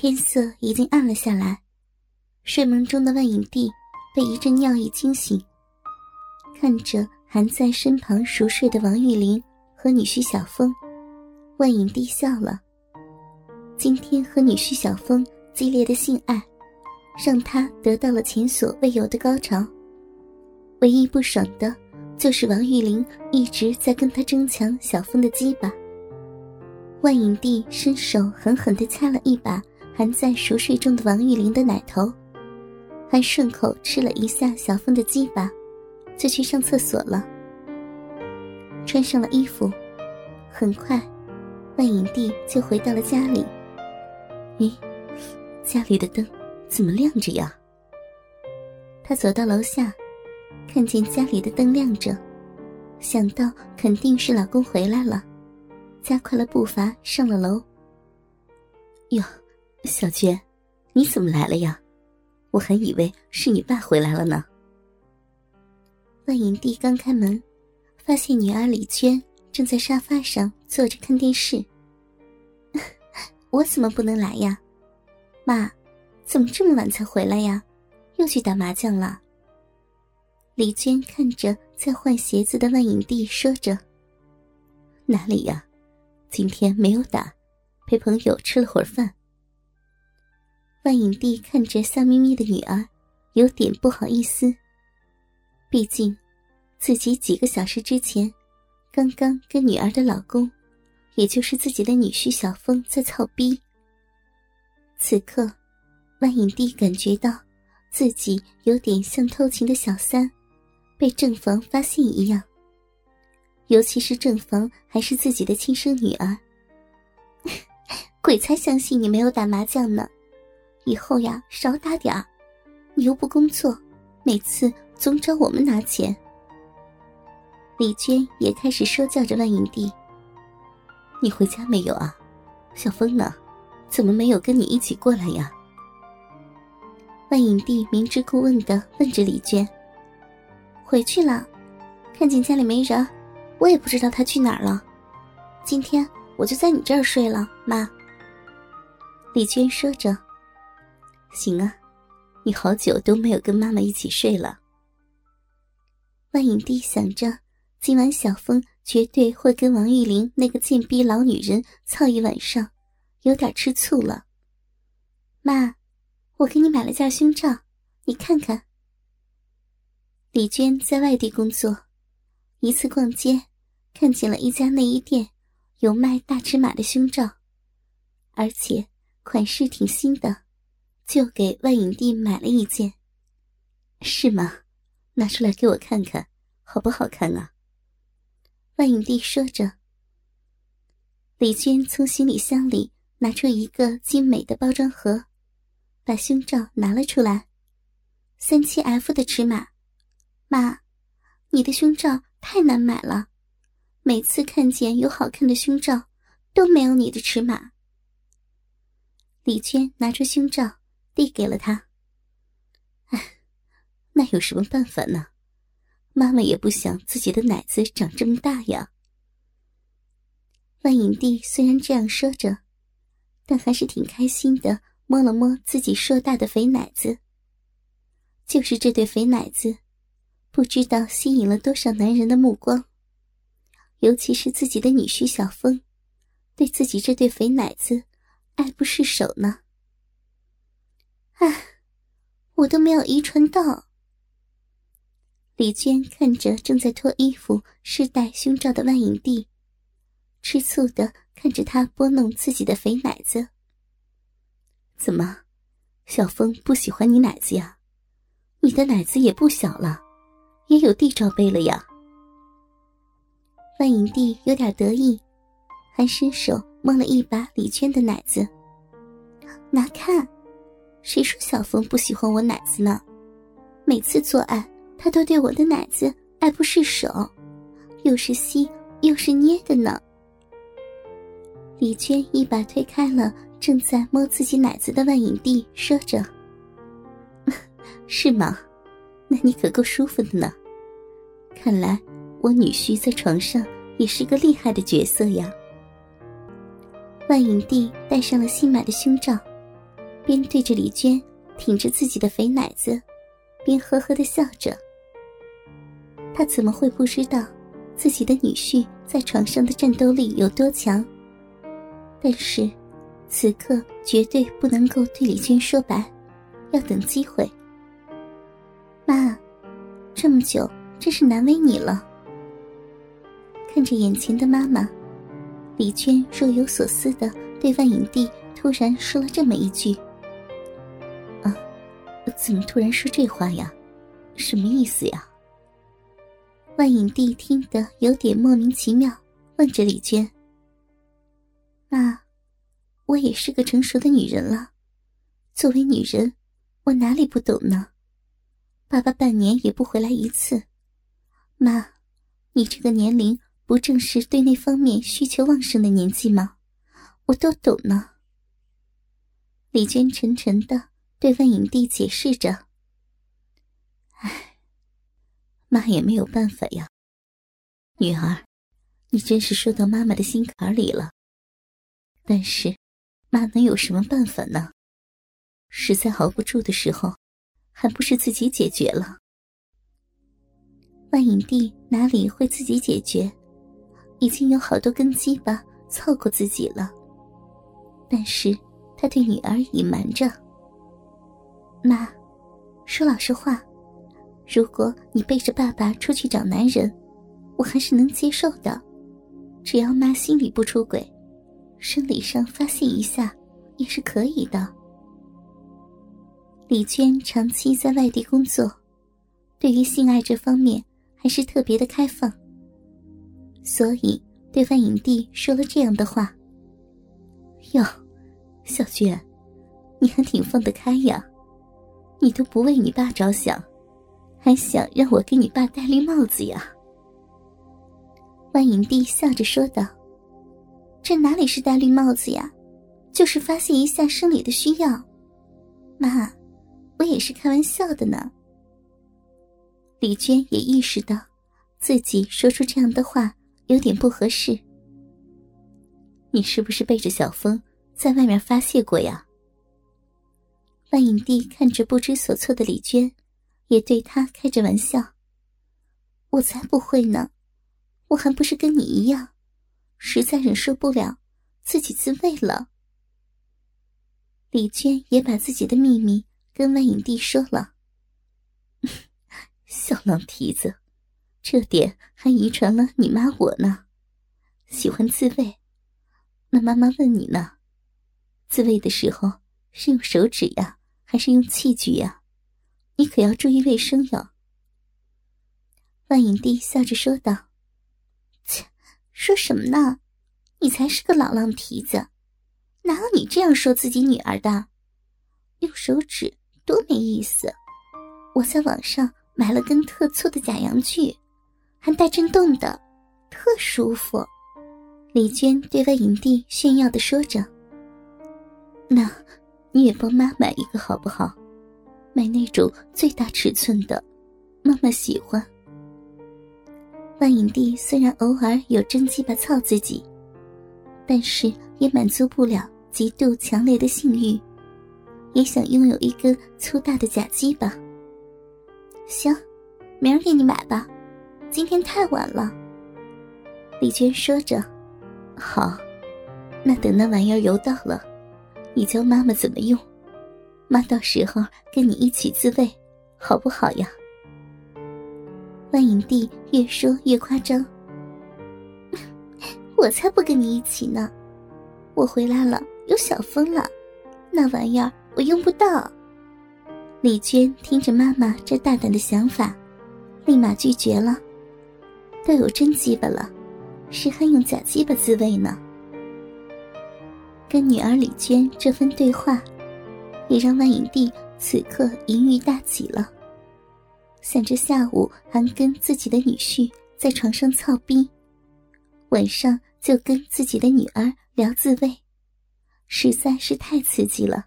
天色已经暗了下来，睡梦中的万影帝被一阵尿意惊醒，看着还在身旁熟睡的王玉玲和女婿小峰，万影帝笑了。今天和女婿小峰激烈的性爱，让他得到了前所未有的高潮。唯一不爽的，就是王玉玲一直在跟他争抢小峰的鸡巴。万影帝伸手狠狠地掐了一把含在熟睡中的王玉玲的奶头，还顺口吃了一下小峰的鸡巴，就去上厕所了。穿上了衣服，很快，万影帝就回到了家里。咦，家里的灯怎么亮着呀？他走到楼下，看见家里的灯亮着，想到肯定是老公回来了。加快了步伐，上了楼。哟，小娟，你怎么来了呀？我还以为是你爸回来了呢。万影帝刚开门，发现女儿李娟正在沙发上坐着看电视。我怎么不能来呀？妈，怎么这么晚才回来呀？又去打麻将了？李娟看着在换鞋子的万影帝，说着：“哪里呀？”今天没有打，陪朋友吃了会儿饭。万影帝看着笑眯眯的女儿，有点不好意思。毕竟，自己几个小时之前，刚刚跟女儿的老公，也就是自己的女婿小峰在操逼。此刻，万影帝感觉到自己有点像偷情的小三，被正房发现一样。尤其是正房还是自己的亲生女儿，鬼才相信你没有打麻将呢！以后呀，少打点儿。你又不工作，每次总找我们拿钱。李娟也开始说教着万影帝：“你回家没有啊？小峰呢？怎么没有跟你一起过来呀？”万影帝明知故问的问着李娟：“回去了，看见家里没人。”我也不知道他去哪儿了，今天我就在你这儿睡了，妈。李娟说着：“行啊，你好久都没有跟妈妈一起睡了。”万影帝想着，今晚小峰绝对会跟王玉玲那个贱逼老女人操一晚上，有点吃醋了。妈，我给你买了件胸罩，你看看。李娟在外地工作，一次逛街。看见了一家内衣店，有卖大尺码的胸罩，而且款式挺新的，就给万影帝买了一件。是吗？拿出来给我看看，好不好看啊？万影帝说着。李娟从行李箱里拿出一个精美的包装盒，把胸罩拿了出来，三七 F 的尺码。妈，你的胸罩太难买了。每次看见有好看的胸罩，都没有你的尺码。李娟拿出胸罩递给了他。哎，那有什么办法呢？妈妈也不想自己的奶子长这么大呀。万影帝虽然这样说着，但还是挺开心的，摸了摸自己硕大的肥奶子。就是这对肥奶子，不知道吸引了多少男人的目光。尤其是自己的女婿小峰，对自己这对肥奶子爱不释手呢。唉，我都没有遗传到。李娟看着正在脱衣服、试戴胸罩的万影帝，吃醋的看着他拨弄自己的肥奶子。怎么，小峰不喜欢你奶子呀？你的奶子也不小了，也有 D 罩杯了呀。万影帝有点得意，还伸手摸了一把李娟的奶子。拿看，谁说小峰不喜欢我奶子呢？每次做爱，他都对我的奶子爱不释手，又是吸又是捏的呢。李娟一把推开了正在摸自己奶子的万影帝，说着：“是吗？那你可够舒服的呢。看来……”我女婿在床上也是个厉害的角色呀。万影帝戴上了新买的胸罩，边对着李娟挺着自己的肥奶子，边呵呵的笑着。他怎么会不知道自己的女婿在床上的战斗力有多强？但是，此刻绝对不能够对李娟说白，要等机会。妈，这么久真是难为你了。看着眼前的妈妈，李娟若有所思的对万影帝突然说了这么一句：“，怎么突然说这话呀？什么意思呀？”万影帝听得有点莫名其妙，问着李娟：“妈，我也是个成熟的女人了，作为女人，我哪里不懂呢？爸爸半年也不回来一次，妈，你这个年龄……”不正是对那方面需求旺盛的年纪吗？我都懂呢。李娟沉沉的对万影帝解释着：“唉，妈也没有办法呀。女儿，你真是说到妈妈的心坎里了。但是，妈能有什么办法呢？实在熬不住的时候，还不是自己解决了。万影帝哪里会自己解决？”已经有好多根鸡巴操过自己了，但是他对女儿隐瞒着。妈，说老实话，如果你背着爸爸出去找男人，我还是能接受的，只要妈心里不出轨，生理上发泄一下也是可以的。李娟长期在外地工作，对于性爱这方面还是特别的开放。所以，对范影帝说了这样的话。哟，小娟，你还挺放得开呀，你都不为你爸着想，还想让我给你爸戴绿帽子呀？万影帝笑着说道：“这哪里是戴绿帽子呀，就是发泄一下生理的需要。妈，我也是开玩笑的呢。”李娟也意识到，自己说出这样的话。有点不合适，你是不是背着小风在外面发泄过呀？万影帝看着不知所措的李娟，也对她开着玩笑：“我才不会呢，我还不是跟你一样，实在忍受不了，自己自慰了。”李娟也把自己的秘密跟万影帝说了：“ 小狼蹄子。”这点还遗传了你妈我呢，喜欢自慰。那妈妈问你呢，自慰的时候是用手指呀，还是用器具呀？你可要注意卫生哟。万影帝笑着说道：“切，说什么呢？你才是个老浪蹄子，哪有你这样说自己女儿的？用手指多没意思！我在网上买了根特粗的假阳具。”还带震动的，特舒服。李娟对外影帝炫耀的说着：“那，你也帮妈买一个好不好？买那种最大尺寸的，妈妈喜欢。”万影帝虽然偶尔有真鸡巴操自己，但是也满足不了极度强烈的性欲，也想拥有一根粗大的假鸡巴。行，明儿给你买吧。今天太晚了，李娟说着：“好，那等那玩意儿游到了，你教妈妈怎么用，妈到时候跟你一起自慰，好不好呀？”万影帝越说越夸张：“ 我才不跟你一起呢！我回来了，有小风了，那玩意儿我用不到。”李娟听着妈妈这大胆的想法，立马拒绝了。都有真鸡巴了，谁还用假鸡巴自慰呢？跟女儿李娟这番对话，也让万影帝此刻淫欲大起了，想着下午还跟自己的女婿在床上操逼，晚上就跟自己的女儿聊自慰，实在是太刺激了。